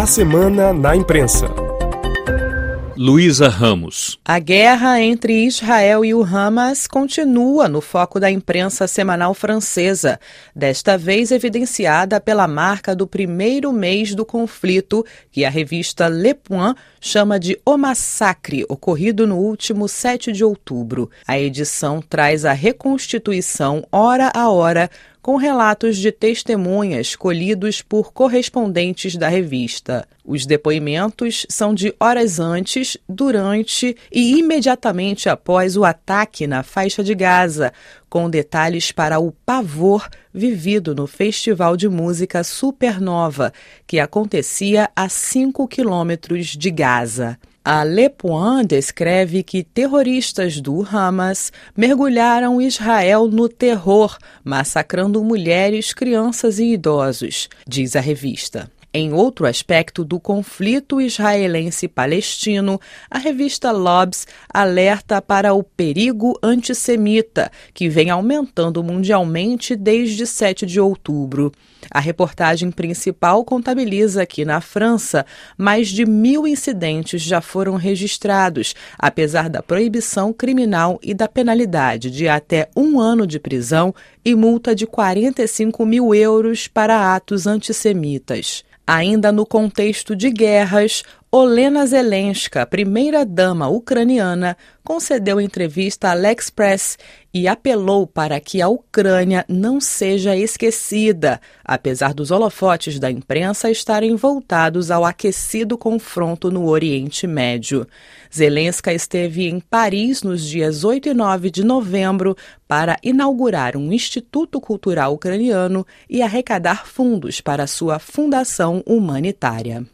A Semana na Imprensa. Luísa Ramos. A guerra entre Israel e o Hamas continua no foco da imprensa semanal francesa, desta vez evidenciada pela marca do primeiro mês do conflito, que a revista Le Point chama de O Massacre, ocorrido no último 7 de outubro. A edição traz a reconstituição, hora a hora, com relatos de testemunhas colhidos por correspondentes da revista. Os depoimentos são de horas antes, durante e imediatamente após o ataque na faixa de Gaza, com detalhes para o pavor vivido no Festival de Música Supernova, que acontecia a 5 quilômetros de Gaza. A Le Point descreve que terroristas do Hamas mergulharam Israel no terror, massacrando mulheres, crianças e idosos, diz a revista. Em outro aspecto do conflito israelense-palestino, a revista Lobs alerta para o perigo antissemita, que vem aumentando mundialmente desde 7 de outubro. A reportagem principal contabiliza que, na França, mais de mil incidentes já foram registrados, apesar da proibição criminal e da penalidade de até um ano de prisão e multa de 45 mil euros para atos antissemitas. Ainda no contexto de guerras, Olena Zelenska, primeira-dama ucraniana, concedeu entrevista à L'Express e apelou para que a Ucrânia não seja esquecida, apesar dos holofotes da imprensa estarem voltados ao aquecido confronto no Oriente Médio. Zelenska esteve em Paris nos dias 8 e 9 de novembro para inaugurar um Instituto Cultural Ucraniano e arrecadar fundos para sua fundação humanitária.